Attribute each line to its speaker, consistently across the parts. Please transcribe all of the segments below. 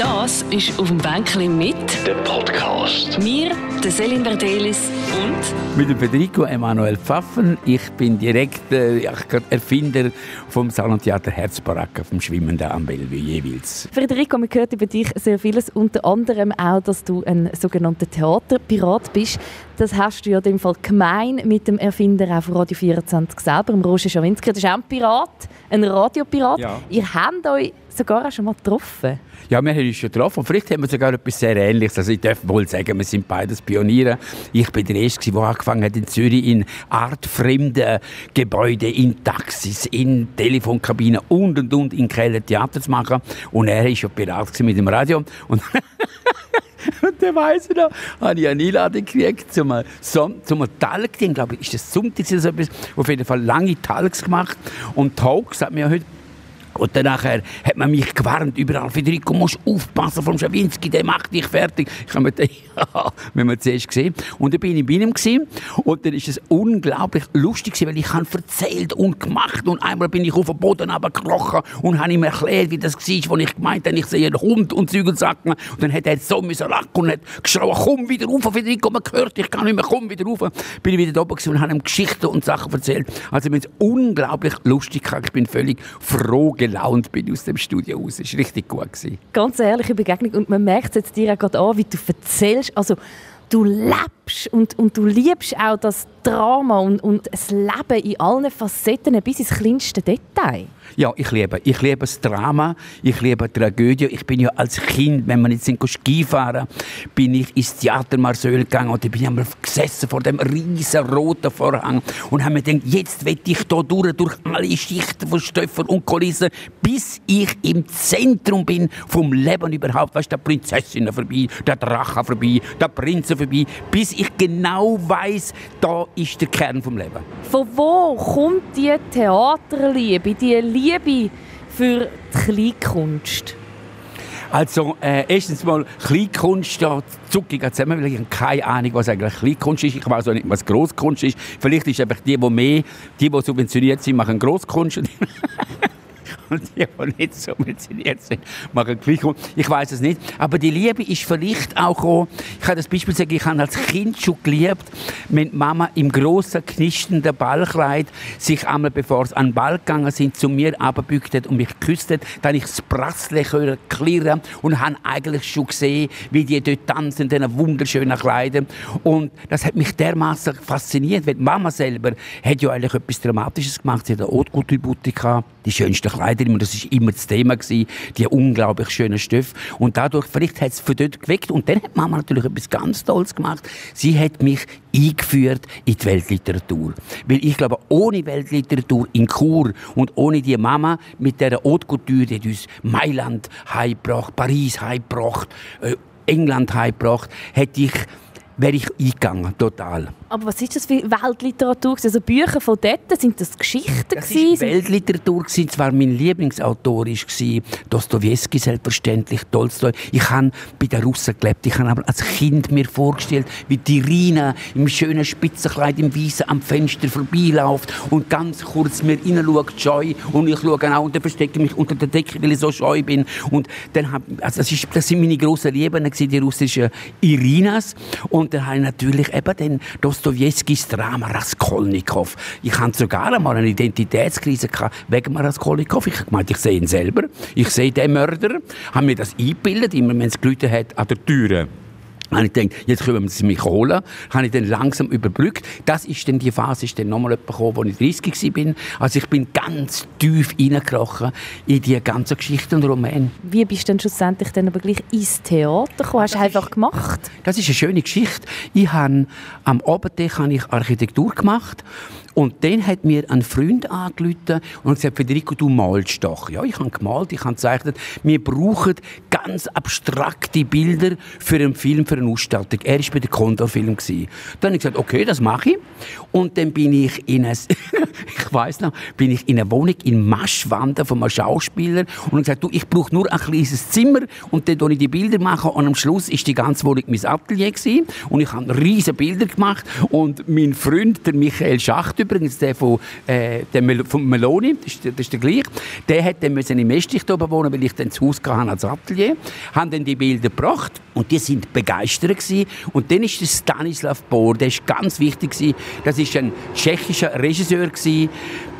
Speaker 1: Das ist auf dem Bänkchen mit
Speaker 2: Der Podcast.
Speaker 1: mir, der Selin Verdelis und
Speaker 3: Mit dem Federico Emanuel Pfaffen. Ich bin direkt äh, Erfinder vom Salontheater Herzbaracke vom Schwimmenden am Bellevue jeweils.
Speaker 4: Federico, man hört über dich sehr vieles, unter anderem auch, dass du ein sogenannter Theaterpirat bist. Das hast du ja in dem Fall gemein mit dem Erfinder auch von Radio 24 selber, dem Roger Schawinski. Das ist auch ein Pirat, ein Radiopirat.
Speaker 3: Ja.
Speaker 4: Ihr habt euch sogar auch schon mal getroffen.
Speaker 3: Ja, wir haben uns schon getroffen. Vielleicht haben wir sogar etwas sehr Ähnliches. Also ich darf wohl sagen, wir sind beides Pioniere. Ich bin der Erste, der angefangen hat in Zürich in artfremden Gebäuden, in Taxis, in Telefonkabinen und und und in Keller Theater zu machen. Und er war schon Pirat mit dem Radio. Und Und dann weiss ich noch, habe ich eine Einladung gekriegt zum, Son zum Talk. Ich glaube, ist das Sonntag oder so etwas. Auf jeden Fall lange Talks gemacht. Und Talks hat mir heute und dann nachher hat man mich gewarnt, überall, Federico, musst aufpassen vom Schawinski, der macht dich fertig. Ich habe mir gedacht, ja, wenn man zuerst gesehen. Und dann bin ich bei ihm gewesen, und dann ist es unglaublich lustig gewesen, weil ich habe erzählt und gemacht und einmal bin ich auf den Boden runtergekrochen und habe ihm erklärt, wie das war, wo ich gemeint habe, ich sehe einen Hund und Zügelsacken. Und dann hat er so müssen lachen und hat geschrien, komm wieder rauf, Federico, man hört, ich kann nicht mehr, komm wieder rauf. Bin ich wieder da oben und habe ihm Geschichten und Sachen erzählt. Also mir ist unglaublich lustig gehabt. Ich bin völlig froh gelaunt bin aus dem Studio raus. Es war richtig gut. Gewesen.
Speaker 4: Ganz ehrliche Begegnung. Und man merkt es jetzt dir auch gerade an, wie du erzählst. Also, du lebst und, und du liebst auch das Drama und, und das Leben in allen Facetten bis ins kleinste Detail.
Speaker 3: Ja, ich liebe. Ich liebe das Drama, ich liebe die Tragödie. Ich bin ja als Kind, wenn wir jetzt sind Ski fahren, bin ich ins Theater Marseille gegangen und da bin ich einmal gesessen vor dem riesen roten Vorhang und habe mir gedacht, jetzt will ich da durch, durch alle Schichten von Stoffen und Kulissen, bis ich im Zentrum bin vom Leben überhaupt. Weißt du, der Prinzessin vorbei, der Drache vorbei, der Prinzen vorbei, bis ich genau weiß, da ist der Kern vom Leben.
Speaker 4: Von wo kommt die Theaterliebe, die Liebe für die Kleinkunst?
Speaker 3: Also, äh, erstens mal, Kleinkunst, ja, zucke zusammen, weil ich habe keine Ahnung, was eigentlich Kleinkunst ist. Ich weiß auch nicht, was Grosskunst ist. Vielleicht ist einfach die, die mehr, die, die subventioniert sind, machen Grosskunst. Und die, die nicht subventioniert sind, machen Kleinkunst. Ich weiß es nicht. Aber die Liebe ist vielleicht auch, gekommen- ich kann das Beispiel sagen, ich habe als Kind schon geliebt, wenn Mama im grossen, knisternden Ballkleid sich einmal, bevor sie an den Ball gegangen sind, zu mir runtergebückt hat und mich geküsst hat, dann ich das Brassle hören, klirren und habe eigentlich schon gesehen, wie die dort tanzen in diesen wunderschönen Kleidern. Und das hat mich dermaßen fasziniert, weil Mama selber hat ja eigentlich etwas Dramatisches gemacht. Sie hat eine Haute Couture Boutique die schönsten Kleider, immer, das ist immer das Thema gewesen, die unglaublich schönen Stoffe. Und dadurch, vielleicht hat es für dort geweckt. Und dann hat Mama natürlich etwas ganz Tolles gemacht. Sie hat mich eingeführt in die Weltliteratur. Weil ich glaube, ohne Weltliteratur in Chur und ohne die Mama mit der Haute Couture, die uns Mailand heimgebracht, Paris heimgebracht, äh, England heimgebracht, hätte ich, wäre ich eingegangen, total.
Speaker 4: Aber was ist das für Weltliteratur? Also Bücher von dort, sind das Geschichten?
Speaker 3: Das war? Weltliteratur. gewesen. Zwar mein Lieblingsautor war Dostoevsky, selbstverständlich, Tolstoi. Ich habe bei den Russen gelebt. Ich habe aber als Kind mir vorgestellt, wie die Irina im schönen Spitzenkleid im Weißen am Fenster vorbeiläuft und ganz kurz mir hineinschaut, scheu. Und ich schaue auch und dann verstecke mich unter der Decke, weil ich so scheu bin. Und dann hab, also das, ist, das sind meine grossen Lieben, die russischen Irinas. Und dann habe ich natürlich eben den Dostojewskis Drama Raskolnikow. Ich hatte sogar einmal eine Identitätskrise wegen Raskolnikow. Ich habe gemeint, ich sehe ihn selber. Ich sehe den Mörder. Habe mir das eingebildet, immer wenn es Leute hat an der Türe. Habe ich gedacht, jetzt können sie mich holen. Habe ich dann langsam überbrückt. Das ist dann die Phase, ist dann nochmal gekommen, wo ich 30 war. Also ich bin ganz tief reingekrochen in die ganzen Geschichten und Romane.
Speaker 4: Wie bist du denn schlussendlich dann aber gleich ins Theater gekommen? Hast du einfach gemacht?
Speaker 3: Das ist eine schöne Geschichte. Ich habe am Obertisch habe ich Architektur gemacht und dann hat mir ein Freund angerufen und gesagt, Federico, du malst doch. Ja, ich habe gemalt, ich habe gezeichnet. Wir brauchen ganz abstrakte Bilder für einen Film, für eine Ausstattung. Er war bei der Condor-Film. Dann habe ich gesagt, okay, das mache ich. Und dann bin ich in eine, ich weiß noch, bin ich in eine Wohnung in Maschwanden von einem Schauspieler und habe gesagt, du, ich brauche nur ein kleines Zimmer und dann mache ich die Bilder machen und am Schluss ist die ganze Wohnung mein Atelier gewesen. und ich habe riesige Bilder gemacht und mein Freund, der Michael Schachtüb, übrigens der von, äh, der Mel von Meloni, das ist, das ist der gleiche, der hat dann müssen im Estrich oben wohnen, weil ich dann zu Hause hatte als Atelier, haben dann die Bilder gebracht und die sind begeistert gewesen. Und dann ist Stanislav Bohr, der ist ganz wichtig gewesen, das ist ein tschechischer Regisseur gewesen,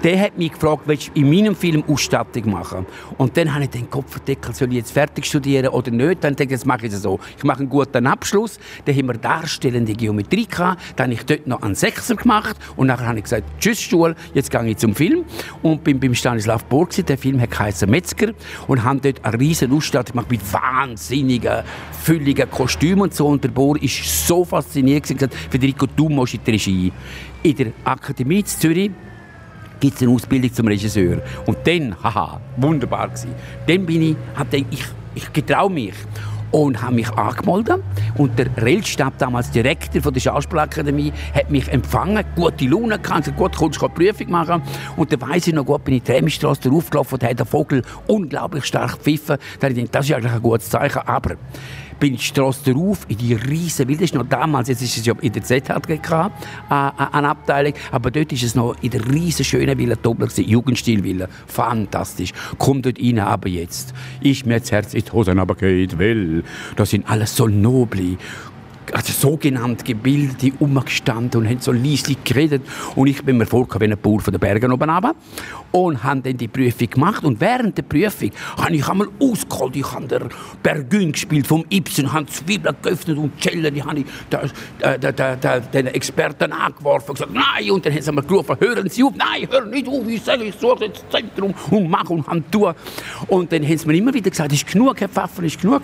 Speaker 3: der hat mich gefragt, willst du in meinem Film Ausstattung machen? Und dann habe ich den Kopfdeckel, soll ich jetzt fertig studieren oder nicht? Dann denke ich, jetzt mache ich es so. Ich mache einen guten Abschluss, dann haben wir darstellende Geometrie gehabt, dann habe ich dort noch einen Sechser gemacht und nachher habe ich gesagt, tschüss Stuhl, jetzt gehe ich zum Film und bin beim Stanislav Borg, der Film hat Metzger und haben dort eine riesen Ausstattung gemacht mit wahnsinnigen, fülligen Kostümen und so und der Bohr ist so fasziniert gewesen, gesagt, Federico, du musst in die Regie. In der Akademie in Zürich gibt es eine Ausbildung zum Regisseur. Und dann, haha, wunderbar gewesen. Dann bin ich, hab gedacht, ich, ich getraue mich und habe mich angemeldet. Und der Rellstab, damals Direktor von der Schauspielakademie, hat mich empfangen, gute Laune gehabt, gesagt, gut, kommst du Prüfung machen. Und dann weiss ich noch gut, bin ich die Tremstrasse draufgelaufen und hat der Vogel unglaublich stark gepfiffen. Da habe ich gedacht, das ist eigentlich ein gutes Zeichen, aber bin die Strasse drauf, in die riesen. Das ist noch damals, jetzt ist es ja in der ZHG äh, eine Abteilung, aber dort ist es noch in der riesen schönen Villa Dobler Jugendstilvilla. Fantastisch. Kommt dort rein, aber jetzt ist mir das Herz in die Hosen aber geht, weil da sind alles so noble, also sogenannt Gebildete umgestanden und haben so leislich geredet. Und ich bin mir vorgekommen wie ein Bauer von den Bergen oben runter. Und habe dann die Prüfung gemacht. Und während der Prüfung habe ich einmal ausgeholt. Ich habe den Bergün gespielt vom Ibsen, habe Zwiebeln geöffnet und Celler, die habe ich äh, den Experten angeworfen und gesagt, nein. Und dann haben sie mir gerufen, hören Sie auf, nein, hören nicht auf, ich sage, ich suche jetzt das Zentrum und mache und habe tun. Und dann haben sie mir immer wieder gesagt, ist genug, Herr Pfeffer, ist genug.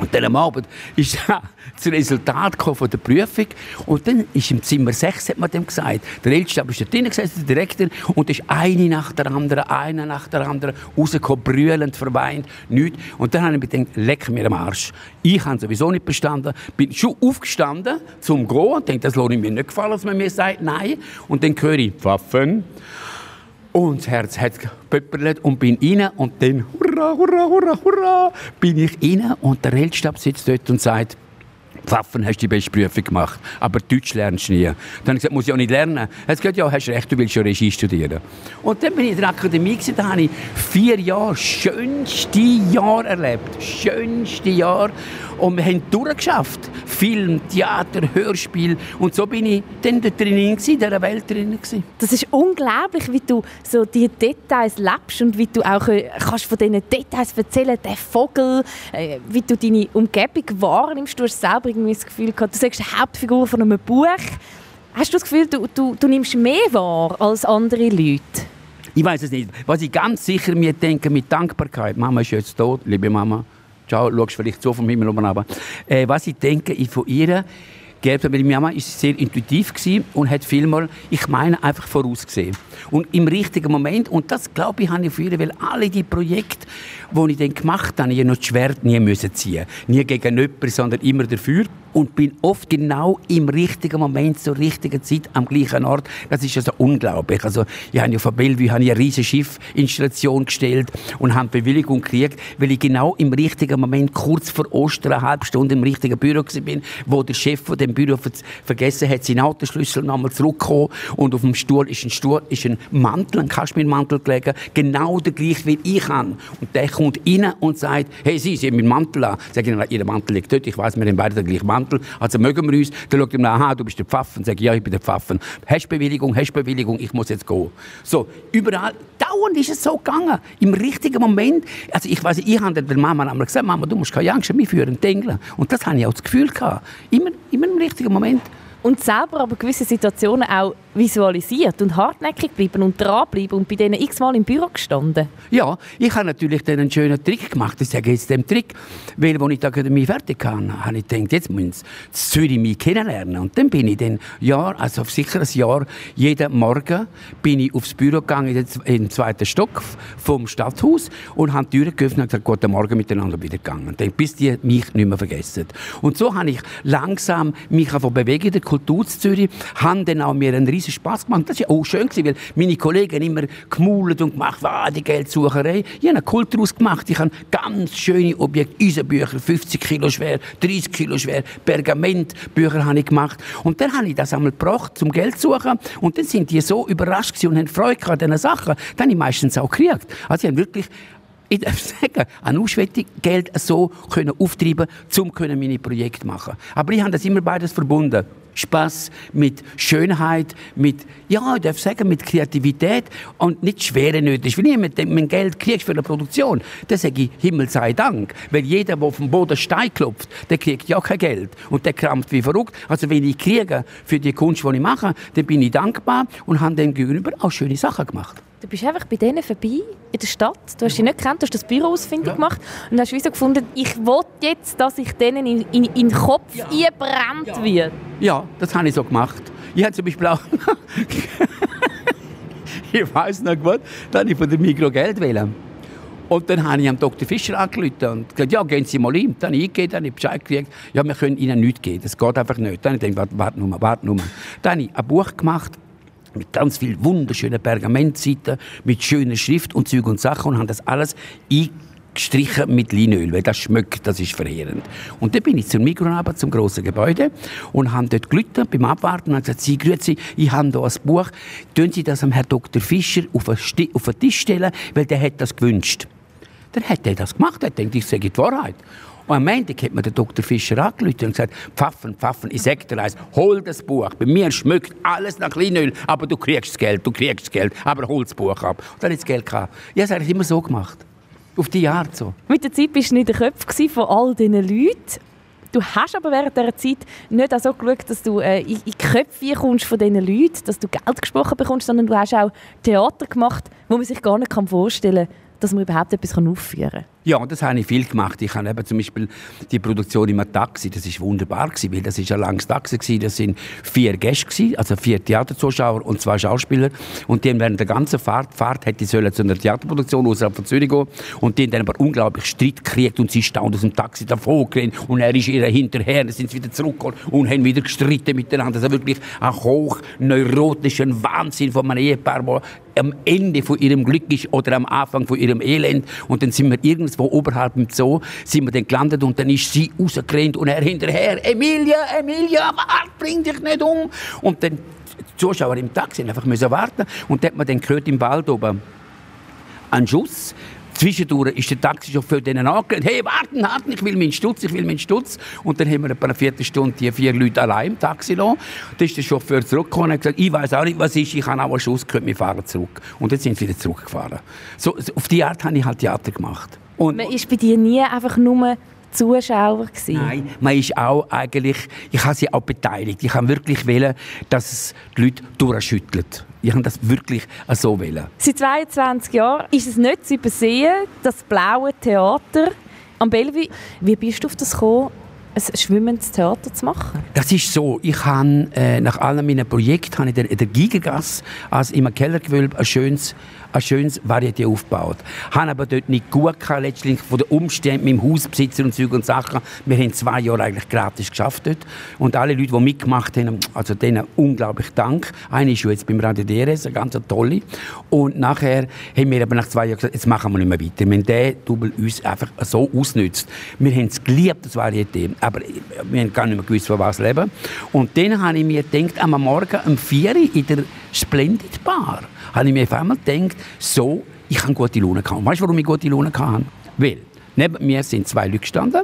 Speaker 3: Und dann am Abend ist das Resultat von der Prüfung. Und dann ist im Zimmer 6, hat man dem gesagt, der Älteste ist da drinnen gesessen, der Direktor, und ist eine nach der anderen, eine nach der anderen rausgekommen, brüllend, verweint, nichts. Und dann habe ich mir gedacht, leck mir am Arsch. Ich habe sowieso nicht bestanden, bin schon aufgestanden zum Gehen und denke, das lohnt mir nicht gefallen, dass man mir sagt, nein. Und dann höre ich, Pfaffen. Und das Herz hat gepöpperlet und bin rein und dann, hurra, hurra, hurra, hurra, bin ich rein und der Weltstab sitzt dort und sagt, Pfaffen hast du die beste Prüfung gemacht, aber Deutsch lernst du nie. Dann habe ich gesagt, muss ich auch nicht lernen. Er hat gesagt, ja, hast recht, du willst schon Regie studieren. Und dann bin ich in der Akademie, gewesen, da habe ich vier Jahre, schönste Jahr erlebt, schönste Jahr. Und wir haben durchgeschafft. Film, Theater, Hörspiel. Und so bin ich dann da drin, in dieser Welt drin. Gewesen.
Speaker 4: Das ist unglaublich, wie du so die Details lebst und wie du auch äh, kannst von diesen Details erzählen Der Vogel, äh, wie du deine Umgebung wahrnimmst. Du hast selber irgendwie das Gefühl gehabt, du sagst die Hauptfigur von einem Buch. Hast du das Gefühl, du, du, du nimmst mehr wahr als andere Leute?
Speaker 3: Ich weiß es nicht. Was ich ganz sicher mir denke, mit Dankbarkeit, Mama ist jetzt tot, liebe Mama, Ciao, schaust vielleicht so vom Himmel oben runter. Äh, was ich denke, ich von ihr, Gerda, meine Mama war sehr intuitiv und hat vielmal, ich meine, einfach vorausgesehen. Und im richtigen Moment, und das glaube ich, habe ich für ihr, weil alle die Projekte, die ich dann gemacht habe, ich noch das Schwert nie müssen ziehen Nie gegen jemanden, sondern immer dafür. Und bin oft genau im richtigen Moment, zur richtigen Zeit, am gleichen Ort. Das ist also unglaublich. Also, ich habe ja von Bellevue eine riesige Schiffinstallation gestellt und habe Bewilligung gekriegt, weil ich genau im richtigen Moment, kurz vor Ostern, eine halbe Stunde im richtigen Büro war, wo der Chef von dem Büro vergessen hat, seinen Autoschlüssel nochmal zurückgekommen und auf dem Stuhl ist ein Stuhl, ist ein Mantel, ein Kaschmirmantel gelegen, genau der gleiche wie ich habe. Und der kommt rein und sagt, hey, Sie, Sie haben meinen Mantel an. Sag ich, Ihr Mantel liegt dort, ich weiß, wir haben beide den gleichen Mantel. Also mögen wir uns. Dann schaut er mir aha, du bist der Pfaffen. Sag ich, ja, ich bin der Pfaffen. Hast Bewilligung, hast Bewilligung, ich muss jetzt gehen. So, überall, dauernd ist es so gegangen. Im richtigen Moment. Also ich weiß, ich habe der Mama einmal gesagt, Mama, du musst keine Angst haben, wir führen Dengeln. Und das habe ich auch das Gefühl gehabt. Immer, immer richtigen Moment.
Speaker 4: Und selber aber gewisse Situationen auch visualisiert und hartnäckig bleiben und dranbleiben und bei denen x-mal im Büro gestanden.
Speaker 3: Ja, ich habe natürlich dann einen schönen Trick gemacht. Ich sage jetzt den Trick, weil als ich die Akademie fertig hatte, habe ich gedacht, jetzt müssen sie Zürich mich kennenlernen. Und dann bin ich dann Jahr, also sicher ein Jahr, jeden Morgen bin ich aufs Büro gegangen, in den zweiten Stock vom Stadthaus und habe die Türen geöffnet und gesagt, guten Morgen miteinander wieder gegangen. Dann, bis die mich nicht mehr vergessen. Und so habe ich langsam mich bewegen, der Kultur in Zürich, habe dann auch mir einen riesen riesen Spass gemacht. Das war auch schön, weil meine Kollegen immer gemaulet und gemacht, wow, die Geldsucherei. Ich habe eine Kult daraus gemacht. Ich habe ganz schöne Objekte, Eisenbücher, 50 Kilo schwer, 30 Kilo schwer, Pergamentbücher habe ich gemacht. Und dann habe ich das einmal gebracht zum Geld suchen. Und dann sind die so überrascht und haben Freude an diesen Sachen. Dann habe ich meistens auch gekriegt. Also ich habe wirklich ich darf sagen, an Ausschwettung Geld so können auftreiben, um meine Projekte machen. Aber ich habe das immer beides verbunden. Spaß mit Schönheit, mit, ja, ich darf sagen, mit Kreativität und nicht schwere. Wenn ich dem Geld kriegst für eine Produktion, dann sage ich Himmel sei Dank. Weil jeder, der auf dem Boden Stein klopft, der kriegt ja kein Geld. Und der krampft wie verrückt. Also wenn ich kriege für die Kunst, die ich mache, dann bin ich dankbar und habe dem gegenüber auch schöne Sachen gemacht.
Speaker 4: Du bist einfach bei denen vorbei in der Stadt. Du hast sie nicht gekannt, du hast das Büro ausfindig ja. gemacht und hast wie so gefunden, ich will jetzt, dass ich denen in, in, in den Kopf ja. einbrennt ja. wird.
Speaker 3: Ja, das habe ich so gemacht. Ich habe zum Beispiel auch... ich weiß noch gut, dann habe ich von der Mikro Geld wählen. Und dann habe ich am Dr. Fischer angerufen und gesagt, ja, gehen Sie mal hin. Dann habe ich eingegeben, dann habe ich Bescheid gekriegt, ja, wir können Ihnen nichts geben, das geht einfach nicht. Dann habe ich gedacht, warte nur, warte nur. Dann habe ich ein Buch gemacht, mit ganz viel wunderschönen Pergamentseiten, mit schöner Schrift und Zeug und Sachen und haben das alles eingestrichen mit Leinöl, weil das schmeckt, das ist verheerend. Und dann bin ich zum Mikro zum grossen Gebäude und habe dort gelitten beim Abwarten und gesagt, Sie, grüezi, ich habe hier ein Buch, tun Sie das am Herrn Dr. Fischer auf den Tisch stellen, weil der hat das gewünscht. Dann hat er das gemacht, er denkt, ich sage die Wahrheit. Und am Montag hat mir der Dr. Fischer angerufen und gesagt, Pfaffen, Pfaffen, eins, hol das Buch. Bei mir schmeckt alles nach Linöl, aber du kriegst das Geld, du kriegst das Geld, aber hol das Buch ab. Und dann hat das Geld gehabt. Ich habe es eigentlich immer so gemacht. Auf die Art so.
Speaker 4: Mit der Zeit bist du nicht der Kopf von all diesen Leuten. Du hast aber während dieser Zeit nicht auch so geschaut, dass du äh, in die Köpfe kommst von diesen Leuten, dass du Geld gesprochen bekommst, sondern du hast auch Theater gemacht, wo man sich gar nicht vorstellen kann, dass man überhaupt etwas aufführen kann.
Speaker 3: Ja, das habe ich viel gemacht. Ich habe eben zum Beispiel die Produktion im Taxi, das ist wunderbar gewesen, weil das ist ein langes Taxi gewesen. Das sind vier Gäste gewesen, also vier Theaterzuschauer und zwei Schauspieler. Und die haben während der ganzen Fahrt, Fahrt hätte sollen zu einer Theaterproduktion außerhalb von Zürich gehen. Und die haben dann aber unglaublich Streit gekriegt und sie standen aus dem Taxi gerannt und er ist ihr hinterher, dann sind sie wieder zurückgekommen und haben wieder gestritten miteinander. Also wirklich ein hochneurotischen Wahnsinn von einem Ehepaar, der am Ende von ihrem Glück ist oder am Anfang von ihrem Elend. Und dann sind wir irgendwo oberhalb im Zoo, sind wir dann gelandet und dann ist sie rausgerannt und er hinterher, Emilia, Emilia, warte, bring dich nicht um. Und dann die Zuschauer im Taxi einfach müssen warten und dann hat man dann gehört im Wald oben einen Schuss Zwischendurch ist der Taxichauffeur denen angerannt, hey, warten, warten, ich will meinen Stutz, ich will meinen Stutz. Und dann haben wir etwa eine Viertelstunde die vier Leute allein im Taxi gelassen. Dann ist der Chauffeur zurückgekommen und hat gesagt, ich weiß auch nicht, was ist, ich habe auch einen Schuss gehört, wir fahren zurück. Und dann sind sie wieder zurückgefahren. So, auf die Art habe ich halt Theater gemacht.
Speaker 4: Und man ist bei dir nie einfach nur Zuschauer gewesen?
Speaker 3: Nein, man ist auch eigentlich, ich habe sie auch beteiligt. Ich habe wirklich wollen, dass es die Leute durchschütteln. Ich habe das wirklich so wollen.
Speaker 4: Seit 22 Jahren ist es nicht zu übersehen, das blaue Theater am Bellevue. Wie bist du auf das gekommen, ein schwimmendes Theater zu machen?
Speaker 3: Das ist so. Ich habe äh, nach all meinen Projekten habe ich in der Gigagas, also im Kellergewölbe, ein schönes ein schönes Varieté aufgebaut. Haben aber dort nicht gut gehabt, letztlich von den Umständen mit dem Hausbesitzer und Zeug und Sachen. Wir haben zwei Jahre eigentlich gratis geschafft dort. Und alle Leute, die mitgemacht haben, also denen unglaublich Dank. Eine ist jetzt beim Radio DRS, eine ganz tolle. Und nachher haben wir aber nach zwei Jahren gesagt, jetzt machen wir nicht mehr weiter. Wenn der Double uns einfach so ausnützt. Wir haben es geliebt, das Varieté. Aber wir haben gar nicht mehr gewusst, von was leben. Und dann habe ich mir gedacht, am Morgen um 4 Uhr in der Splendid Bar, habe ich mir auf einmal gedacht, so, ich habe gute Laune gehabt. Weißt du, warum ich gute Laune hatte? Weil neben mir sind zwei Leute gestanden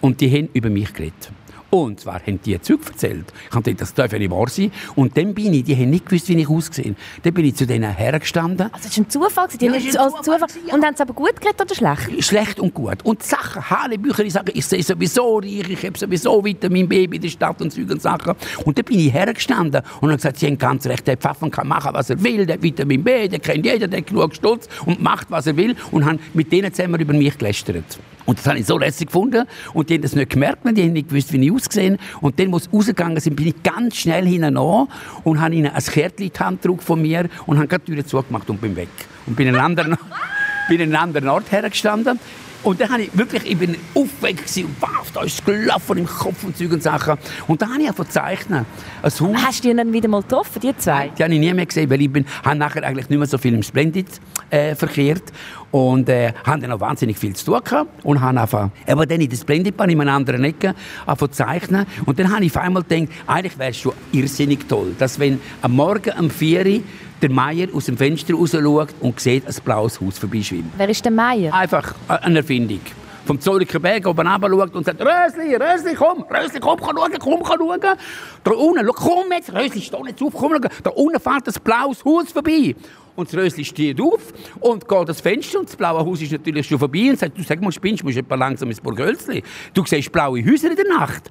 Speaker 3: und die haben über mich geredet. Und zwar haben die Zeug erzählt. Ich habe gedacht, das darf ja nicht wahr sein. Und dann bin ich, die haben nicht gewusst, wie ich ausgesehen Dann bin ich zu denen hergestanden.
Speaker 4: Also das war ein Zufall? Die ja, ein Zufall. Zufall. Ja. Und haben sie aber gut geredet oder schlecht?
Speaker 3: Schlecht und gut. Und Sachen, Hanebücher, ich sage, ich sehe sowieso reich, ich habe sowieso weiter mein Baby in der Stadt und Zeug und Sachen. Und dann bin ich hergestanden und habe gesagt, sie haben ganz recht, der Pfaffen kann machen, was er will, der Vitamin B, der kennt jeder, der hat genug Stolz und macht, was er will. Und haben mit denen zusammen über mich gelästert. Und das habe ich so lässig gefunden. Und die haben das nicht gemerkt, die haben nicht gewusst, wie ich ausgesehen Und dann, wo sie rausgegangen sind, bin ich ganz schnell hinten und habe ihnen ein Kärtchen in die Hand von mir und habe die Tür zugemacht und bin weg. Und bin an einem anderen, bin an einem anderen Ort hergestanden. Und dann habe ich wirklich, ich bin aufgeregt und wow, da ist gelaufen im Kopf und Zeug und Sachen. Und dann habe ich einfach zeichnen. Ein Haus.
Speaker 4: Hast du die dann wieder mal getroffen, die zwei?
Speaker 3: Die habe ich nie mehr gesehen, weil ich bin, habe nachher eigentlich nicht mehr so viel im Splendid äh, verkehrt und äh, haben dann auch wahnsinnig viel zu tun gehabt und haben einfach, aber dann in der Splendidbahn in einer anderen Ecke zu zeichnen und dann habe ich auf einmal gedacht, eigentlich wäre es schon irrsinnig toll, dass wenn am Morgen um 4 Uhr der Meier aus dem Fenster raus schaut und sieht ein blaues Haus vorbeischwimmen.
Speaker 4: Wer ist der Meier?
Speaker 3: Einfach eine Erfindung. Vom Zolliker Berg oben runter schaut und sagt, Rösli, Rösli, komm, Rösli, komm, komm schauen, komm, komm schauen. Da unten, komm jetzt, Rösli, steh nicht auf, komm schauen. Da unten fährt ein blaues Haus vorbei. Und das Rösli steht auf und geht das Fenster und das blaue Haus ist natürlich schon vorbei und sagt, du sag mal, spinnst, musst etwa langsam ins Burgölzli. Du siehst blaue Häuser in der Nacht.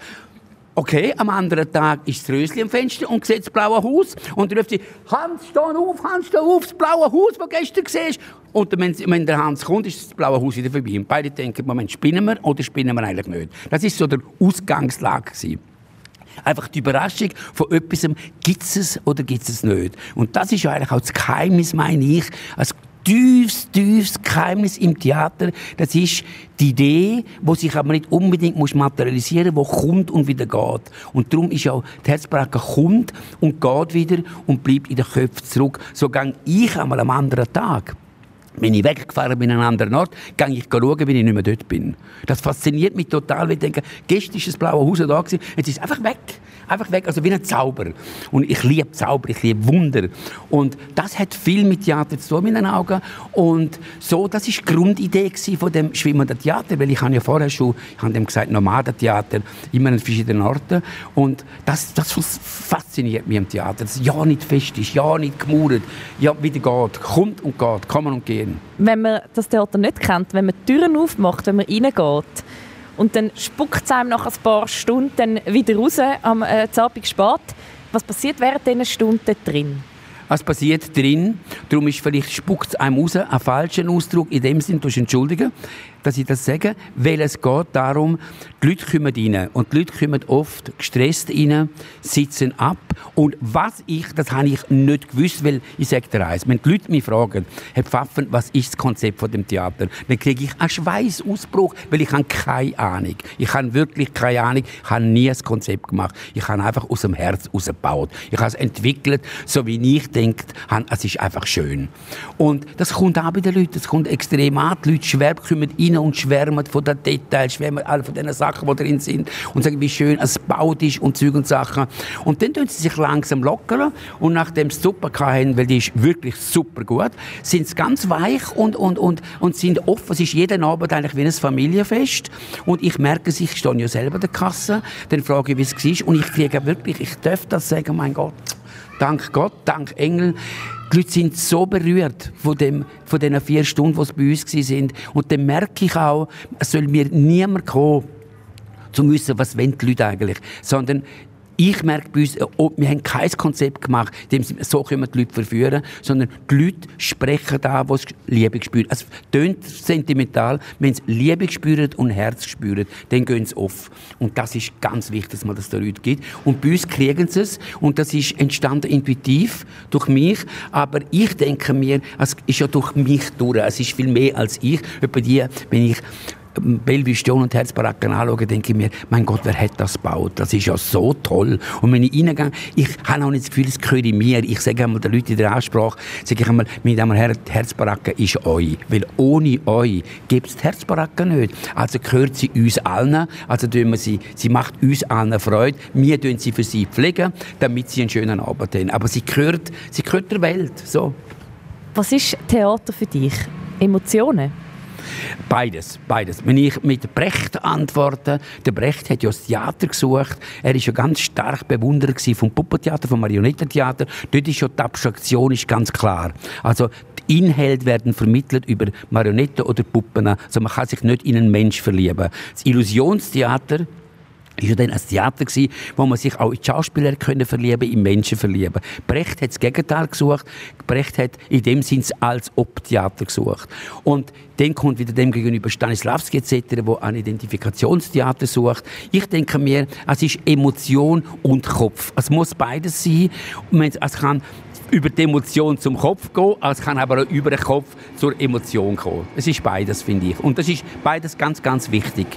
Speaker 3: Okay, am anderen Tag ist das Rösli am Fenster und sieht das blaue Haus und ruft sie, Hans, steh auf, Hans, steh auf, das blaue Haus, das du gestern siehst. Und wenn, wenn der Hans kommt, ist das blaue Haus wieder vorbei. Und beide denken, Moment, spinnen wir oder spinnen wir eigentlich nicht? Das ist so der Ausgangslage gewesen. Einfach die Überraschung von etwas, gibt es oder gibt es nicht. Und das ist ja eigentlich auch das Geheimnis, meine ich, als tiefes, tiefes Geheimnis im Theater. Das ist die Idee, die sich aber nicht unbedingt muss materialisieren muss, die kommt und wieder geht. Und darum ist auch die Herzbracke kommt und geht wieder und bleibt in den Köpfen zurück. So gehe ich einmal am anderen Tag. Wenn ich weggefahren bin an einen anderen Ort, gehe ich schauen, wenn ich nicht mehr dort bin. Das fasziniert mich total, weil ich denke, gestern war das blaue Haus da, jetzt ist es einfach weg. Einfach weg, also wie ein Zauber. Und ich liebe Zauber, ich liebe Wunder. Und das hat viel mit Theater zu tun in den Augen. Und so, das ist die Grundidee von dem schwimmenden Theater, weil ich habe ja vorher schon, ich habe dem gesagt, Nomadentheater, immer an verschiedenen Orten. Und das, das fasziniert mich im Theater, dass ja nicht fest ist, ja nicht gemauert, ja wieder geht, kommt und geht, kommen und gehen.
Speaker 4: Wenn man das Theater nicht kennt, wenn man die Türen aufmacht, wenn man reingeht, und dann spuckt es einem nach ein paar Stunden wieder raus am äh, Abend spät. Was passiert während diesen Stunden drin?
Speaker 3: Was passiert drin? Darum ist vielleicht spuckt es einem raus, ein falscher Ausdruck. In dem Sinne, du entschuldigen dass ich das sage, weil es geht darum, die Leute kommen rein und die Leute kommen oft gestresst rein, sitzen ab und was ich, das habe ich nicht gewusst, weil ich sage dir eins, wenn die Leute mich fragen, Herr Pfaffen, was ist das Konzept von dem Theater, dann kriege ich einen Schweißausbruch, weil ich habe keine Ahnung. Ich habe wirklich keine Ahnung, ich habe nie ein Konzept gemacht. Ich habe einfach aus dem Herz gebaut. Ich habe es entwickelt, so wie ich denke, es ist einfach schön. Und das kommt auch bei den Leuten, das kommt extrem an, die Leute schwer kommen rein rein und schwärmen von den Details, schwärmen alle von den Sachen, die drin sind und sagen, wie schön es gebaut ist und Zeug und Sachen. Und dann tun sie sich langsam lockern und nachdem sie super hatten, weil die ist wirklich super gut, sind sie ganz weich und, und, und, und sind offen. Es ist jeden Abend eigentlich wie ein Familienfest und ich merke es, ich stehe ja selber in der Kasse, dann frage ich, wie es war und ich kriege wirklich, ich darf das sagen, mein Gott, dank Gott, dank Engel, die Leute sind so berührt von, dem, von diesen vier Stunden, die sie bei uns waren. Und dann merke ich auch, es soll mir niemand kommen, zu wissen, was wollen die Leute eigentlich. Sondern ich merke bei uns, oh, wir haben kein Konzept gemacht, dem so können wir die Leute verführen, sondern die Leute sprechen da, wo sie Liebe spüren. Es tönt sentimental, wenn sie Liebe spüren und Herz spüren, dann gehen sie auf. Und das ist ganz wichtig, dass man das den Leuten gibt. Und bei uns kriegen sie es, und das ist entstanden intuitiv durch mich, aber ich denke mir, es ist ja durch mich durch, es ist viel mehr als ich. Etwa die, wenn ich Bellevue Station und Herzbaracken anschaue, denke ich mir, mein Gott, wer hat das gebaut? Das ist ja so toll. Und wenn ich reingehe, ich habe auch nicht das Gefühl, es gehört mir. Ich sage einmal den Leuten in der Aussprache, sage ich einmal, meine Damen und Herren, die Herzbaracken ist euch. Weil ohne euch gibt es die Herzbaracken nicht. Also gehört sie uns allen. Also tun wir sie, sie macht uns allen Freude. Wir tun sie für sie pflegen, damit sie einen schönen Abend haben. Aber sie gehört, sie gehört der Welt. So.
Speaker 4: Was ist Theater für dich? Emotionen?
Speaker 3: Beides, beides. Wenn ich mit Brecht antworte, der Brecht hat ja das Theater gesucht. Er ist ja ganz stark Bewunderer vom Puppentheater, vom Marionettentheater. Dort ist schon die Abstraktion ist ganz klar. Also die Inhalte werden vermittelt über Marionetten oder Puppen. Also man kann sich nicht in einen Mensch verlieben. Das Illusionstheater ist ja dann ein Theater gewesen, wo man sich auch in Schauspieler können verlieben, in Menschen verlieben. Brecht hat das Gegenteil gesucht. Brecht hat in dem Sinne als Ob-Theater gesucht. Und dann kommt wieder dem gegenüber Stanislavski etc., wo ein Identifikationstheater sucht. Ich denke mir, es ist Emotion und Kopf. Es muss beides sein. es kann über die Emotion zum Kopf gehen, es kann aber auch über den Kopf zur Emotion kommen. Es ist beides, finde ich. Und das ist beides ganz, ganz wichtig.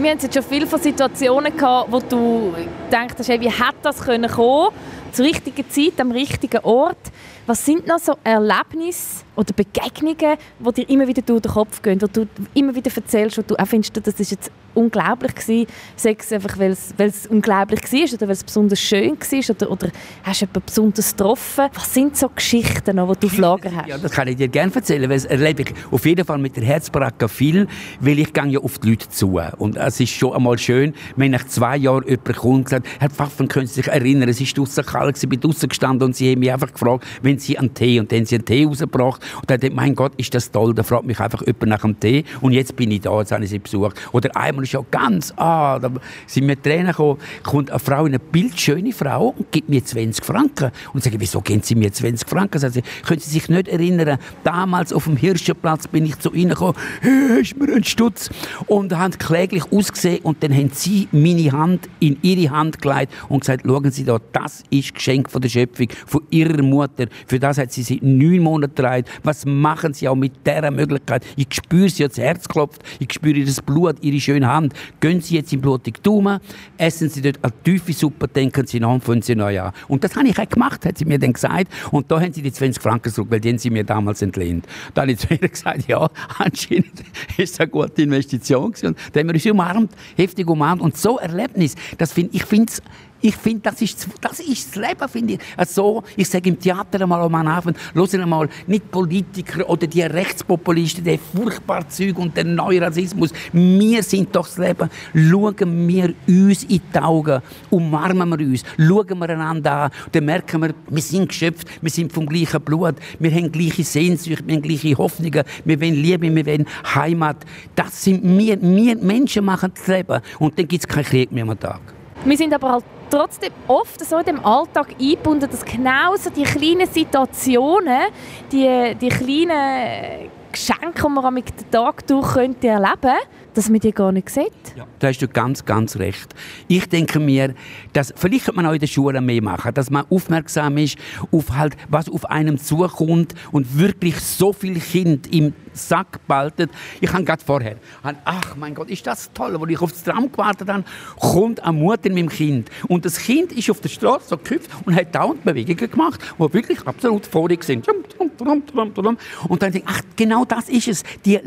Speaker 4: Wir haben jetzt schon viele Situationen gehabt, wo du denkst, hey, wie hätte das können kommen? Zur richtigen Zeit, am richtigen Ort. Was sind noch so Erlebnisse oder Begegnungen, die dir immer wieder durch den Kopf gehen, wo du immer wieder erzählst, wo du auch findest, das ist jetzt unglaublich gewesen, sei es einfach, weil es, unglaublich war oder weil es besonders schön war oder, oder hast du jemanden besonders getroffen? Was sind so Geschichten, die du auf Lager hast?
Speaker 3: Ja, das kann ich dir gerne erzählen, weil das erlebe ich auf jeden Fall mit der Herzbaracke viel, weil ich gehe ja auf die Leute zu. Und es ist schon einmal schön, wenn nach zwei Jahren jemand kommt und sagt, Herr Pfaffen, können Sie sich erinnern, es ist kalt, ich bin draussen gestanden und Sie haben mich einfach gefragt, wenn Sie einen Tee und dann haben Sie einen Tee rausgebracht und dann denkt mein Gott, ist das toll, da fragt mich einfach jemand nach dem Tee und jetzt bin ich da, jetzt habe ich Sie besucht. Oder einmal ja ganz, ah, da sind mir Tränen gekommen, kommt eine Frau, eine bildschöne Frau und gibt mir 20 Franken. Und sage, wieso geben Sie mir 20 Franken? Sagt sie, können Sie sich nicht erinnern, damals auf dem Hirschenplatz bin ich zu Ihnen gekommen, hey, ist mir ein Stutz. Und haben kläglich ausgesehen und dann haben Sie meine Hand in Ihre Hand gelegt und gesagt, schauen Sie da, das ist Geschenk von der Schöpfung, von Ihrer Mutter. Für das hat sie seit neun Monaten getragen. Was machen Sie auch mit dieser Möglichkeit? Ich spüre Sie, das Herz klopft, ich spüre das Blut, Ihre schöne Hand. Gehen Sie jetzt in blutige Daumen, essen Sie dort eine tiefe Suppe, denken Sie nach und fangen Sie neu an. Und das habe ich auch gemacht, hat sie mir dann gesagt. Und da haben sie die 20 Franken zurück, weil die haben sie mir damals entlehnt. Da habe ich zu ihr gesagt, ja, anscheinend ist es eine gute Investition gewesen. Dann haben wir uns umarmt, heftig umarmt. Und so Erlebnis, das find, ich finde es ich finde, das ist, das ist das Leben, finde ich. Also, ich sage im Theater einmal am Abend, hören mal, nicht Politiker oder die Rechtspopulisten, die furchtbare Zeug und der neue Rassismus. Wir sind doch das Leben. Schauen wir uns in die Augen, umarmen wir uns, schauen wir einander an, dann merken wir, wir sind geschöpft, wir sind vom gleichen Blut, wir haben gleiche Sehnsucht, wir haben gleiche Hoffnungen, wir wollen Liebe, wir wollen Heimat. Das sind wir, wir Menschen machen das Leben. Und dann gibt es keinen Krieg mehr am Tag.
Speaker 4: Wir sind aber halt trotzdem oft so in dem Alltag eingebunden, dass genau so die kleinen Situationen, die, die kleinen Geschenke, die man am Tag durch könnte erleben dass man die gar nicht sieht.
Speaker 3: Ja, da hast du ganz, ganz recht. Ich denke mir, dass vielleicht könnte man auch in der Schule mehr machen, dass man aufmerksam ist auf halt, was auf einem zukommt und wirklich so viele Kinder im Sack baltet. Ich habe gerade vorher, ach mein Gott, ist das toll, wo ich auf das Tram gewartet habe, kommt eine Mutter mit dem Kind und das Kind ist auf der Straße so gehüpft und hat dauernd Bewegungen gemacht, die wirklich absolut vorig sind. Und dann denke ich, ach genau das ist es, die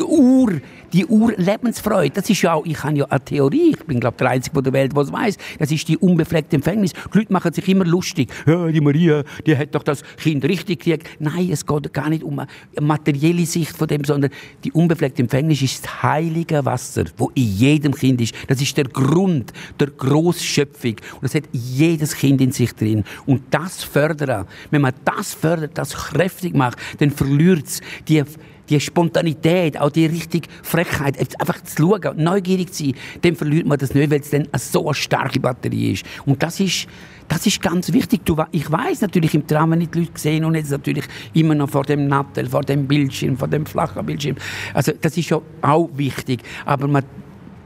Speaker 3: Uhr, die Urlebensfreude, das ist ja auch, ich habe ja eine Theorie, ich bin glaube der Einzige der Welt, der es weiß, das ist die unbefleckte Empfängnis. Die Leute machen sich immer lustig. Ja, die Maria, die hat doch das Kind richtig gekriegt. Nein, es geht gar nicht um eine materielle Sicht von dem, sondern die unbefleckte Empfängnis ist das heilige Wasser, wo in jedem Kind ist. Das ist der Grund der Großschöpfung. Und das hat jedes Kind in sich drin. Und das fördern, wenn man das fördert, das kräftig macht, dann verliert es die die Spontanität, auch die richtige Frechheit, einfach zu schauen, neugierig zu sein, dann verliert man das nicht, weil es dann so eine starke Batterie ist. Und das ist, das ist ganz wichtig. Du, ich weiß natürlich im Tram, wenn ich die Leute gesehen und jetzt natürlich immer noch vor dem Nattel, vor dem Bildschirm, vor dem flachen Bildschirm. Also das ist ja auch wichtig. Aber man,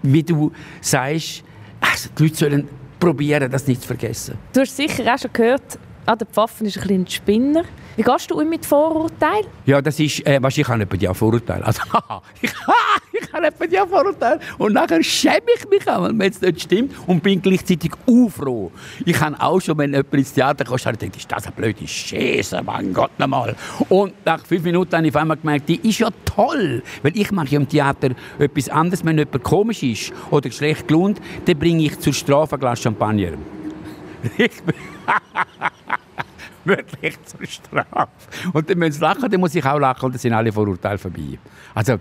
Speaker 3: wie du sagst, also die Leute sollen probieren, das nicht zu vergessen.
Speaker 4: Du hast sicher auch schon gehört, ah, der Pfaffen ist ein bisschen ein Spinner. Wie gehst du mit Vorurteilen?
Speaker 3: Ja, das ist, äh, weißt, ich habe ja Vorurteile. Also, ich, ich habe ja Vorurteile. Und nachher schäme ich mich auch, wenn es nicht stimmt und bin gleichzeitig froh. Ich habe auch schon, wenn jemand ins Theater kommt, gedacht, ist das eine blöde Scheiße, mein Gott nochmal. Und nach fünf Minuten habe ich auf einmal gemerkt, die ist ja toll. Weil ich mache im Theater etwas anderes, wenn jemand komisch ist oder schlecht gelohnt, dann bringe ich zur Strafe ein Glas Champagner. wirklich zur Strafe. Und dann müssen sie lachen, dann muss ich auch lachen und dann sind alle Vorurteile vorbei. Also,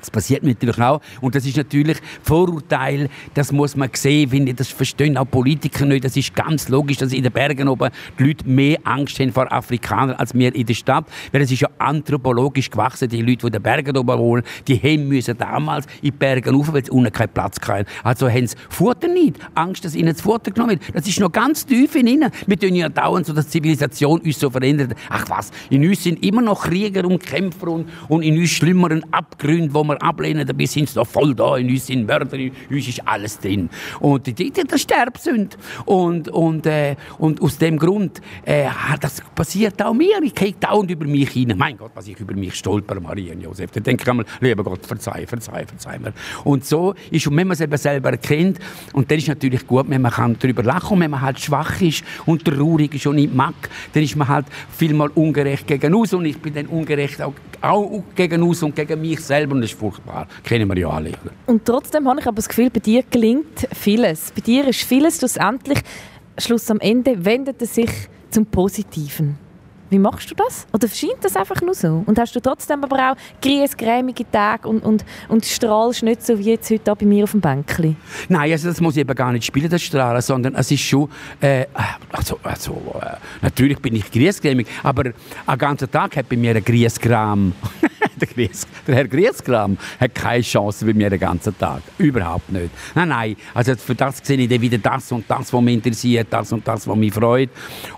Speaker 3: das passiert natürlich auch. Und das ist natürlich Vorurteil, das muss man sehen, finde ich, das verstehen auch Politiker nicht. Das ist ganz logisch, dass in den Bergen oben die Leute mehr Angst haben vor Afrikanern als wir in der Stadt. Weil es ist ja anthropologisch gewachsen. Die Leute, die in den Bergen oben wohnen, die haben müssen damals in die Berge rauf, weil es unten keinen Platz hatten. Also haben sie Futter nicht. Angst, dass ihnen das Futter genommen wird. Das ist noch ganz tief in ihnen. Wir tun ja dauernd so, dass die Zivilisation uns so verändert. Ach was, in uns sind immer noch Krieger und Kämpfer und, und in uns schlimmeren Abgründe, wo wir ablehnen, dabei sind sie noch voll da, in uns sind Mörder, in uns ist alles drin. Und die, die, die Sterbsünde. Und, und, äh, und aus dem Grund, äh, das passiert auch mir. Ich kriege dauernd über mich hin. Mein Gott, was ich über mich stolper, Maria und Josef. Dann denke ich einmal, lieber Gott, verzeih, verzeih, verzeih mir. Und so ist, und wenn man es eben selber erkennt, und dann ist natürlich gut, wenn man kann darüber lachen und wenn man halt schwach ist und traurig ist und nicht mag, dann ist man halt vielmal ungerecht gegen uns und ich bin dann ungerecht auch, auch gegen uns und gegen mich selber und das furchtbar. Kennen wir ja alle. Oder?
Speaker 4: Und trotzdem habe ich aber das Gefühl, bei dir gelingt vieles. Bei dir ist vieles schlussendlich, Schluss am Ende wendet es sich zum Positiven. Wie machst du das? Oder scheint das einfach nur so? Und hast du trotzdem aber auch griesgrämige Tage und, und, und strahlst nicht so wie jetzt heute bei mir auf dem Bänkchen?
Speaker 3: Nein, also das muss ich eben gar nicht spielen, das Strahlen, sondern es ist schon, äh, also, also äh, natürlich bin ich griesgrämig, aber einen ganzen Tag hat bei mir ein Griesgram. der, Gries, der Herr Griesgram hat keine Chance bei mir den ganzen Tag. Überhaupt nicht. Nein, nein. Also für das sehe ich dann wieder das und das, was mich interessiert, das und das, was mich freut.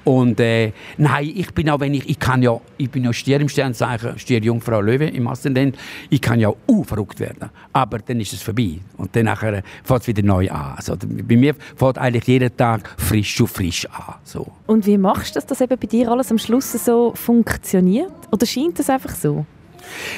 Speaker 3: Und äh, nein, ich bin auch, wenn ich, ich kann ja, ich bin ja Stier im Sternzeichen, Stier Jungfrau Löwe im Aszendent, ich kann ja uh, verrückt werden. Aber dann ist es vorbei. Und dann nachher fängt es wieder neu an. Also bei mir fängt eigentlich jeden Tag frisch zu frisch an. So.
Speaker 4: Und wie machst du, dass das eben bei dir alles am Schluss so funktioniert? Oder scheint das einfach so?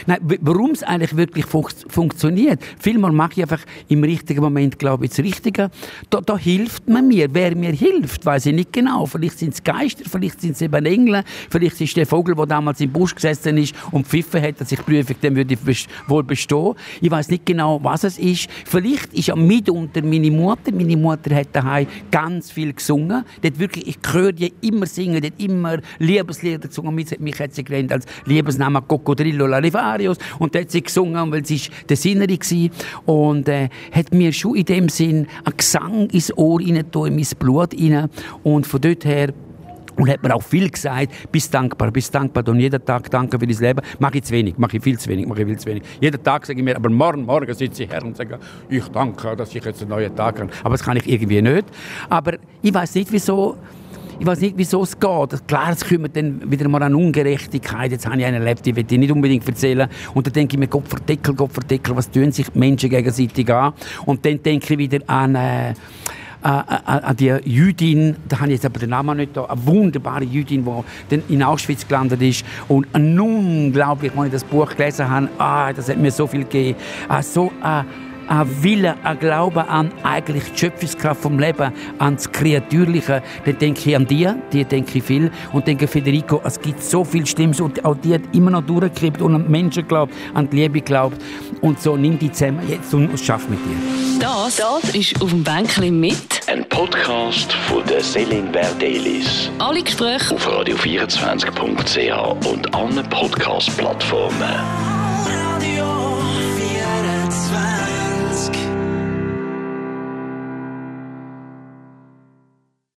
Speaker 3: Nein, warum es eigentlich wirklich fun funktioniert. Vielmal mache ich einfach im richtigen Moment, glaube ich, das Richtige. Da, da hilft man mir. Wer mir hilft, weiß ich nicht genau. Vielleicht sind es Geister, vielleicht sind es eben Engel, vielleicht ist der Vogel, der damals im Busch gesessen ist und pfiffen hat, dass ich prüfe, dem würde ich wohl bestehen. Ich weiß nicht genau, was es ist. Vielleicht ist ja mitunter meine Mutter. Meine Mutter hat daheim ganz viel gesungen. Dort wirklich, ich höre die immer singen, hat immer Liebeslieder gesungen. Mich hat sie gelernt als Liebesname Cocodrillo Larivarius und dort sie gesungen, weil sie der Sinnerin war und äh, hat mir schon in dem Sinn einen Gesang ins Ohr rein, in mein Blut rein und von dort her und hat mir auch viel gesagt, bist dankbar, bist dankbar und jeden Tag danke für dein Leben. Mache ich zu wenig, mache ich viel zu wenig, mache ich viel zu wenig. Jeden Tag sage ich mir, aber morgen, morgen sitze ich her und sage, ich danke, dass ich jetzt einen neuen Tag habe. Aber das kann ich irgendwie nicht. Aber ich weiß nicht, wieso ich weiß nicht, wieso es geht. Klar, es kommt dann wieder mal an Ungerechtigkeit. Jetzt habe ich einen erlebt, die will ich nicht unbedingt erzählen. Und dann denke ich mir, Gott verdeckel, Gott verdeckel, was tun sich die Menschen gegenseitig an? Und dann denke ich wieder an... Äh, an die Jüdin, da habe ich jetzt aber den Namen nicht da, eine wunderbare Jüdin, die in Auschwitz gelandet ist und unglaublich, als ich das Buch gelesen habe, ah, das hat mir so viel gegeben, ah, so äh, ein Wille, ein Glaube an eigentlich die Schöpfungskraft vom Leben, an das Kreatürliche, dann denke ich an die, die denke ich viel und denke Federico, es gibt so viel Stimmen und auch die hat immer noch durchgekriegt und an die Menschen glaubt, an die Liebe glaubt und so nimm die zusammen jetzt und schaff mit dir.
Speaker 1: Das, das ist auf dem Bänkchen mit
Speaker 2: ein Podcast von der Selin Verdelis.
Speaker 1: Alle Gespräche
Speaker 2: auf radio24.ch und allen Podcast-Plattformen.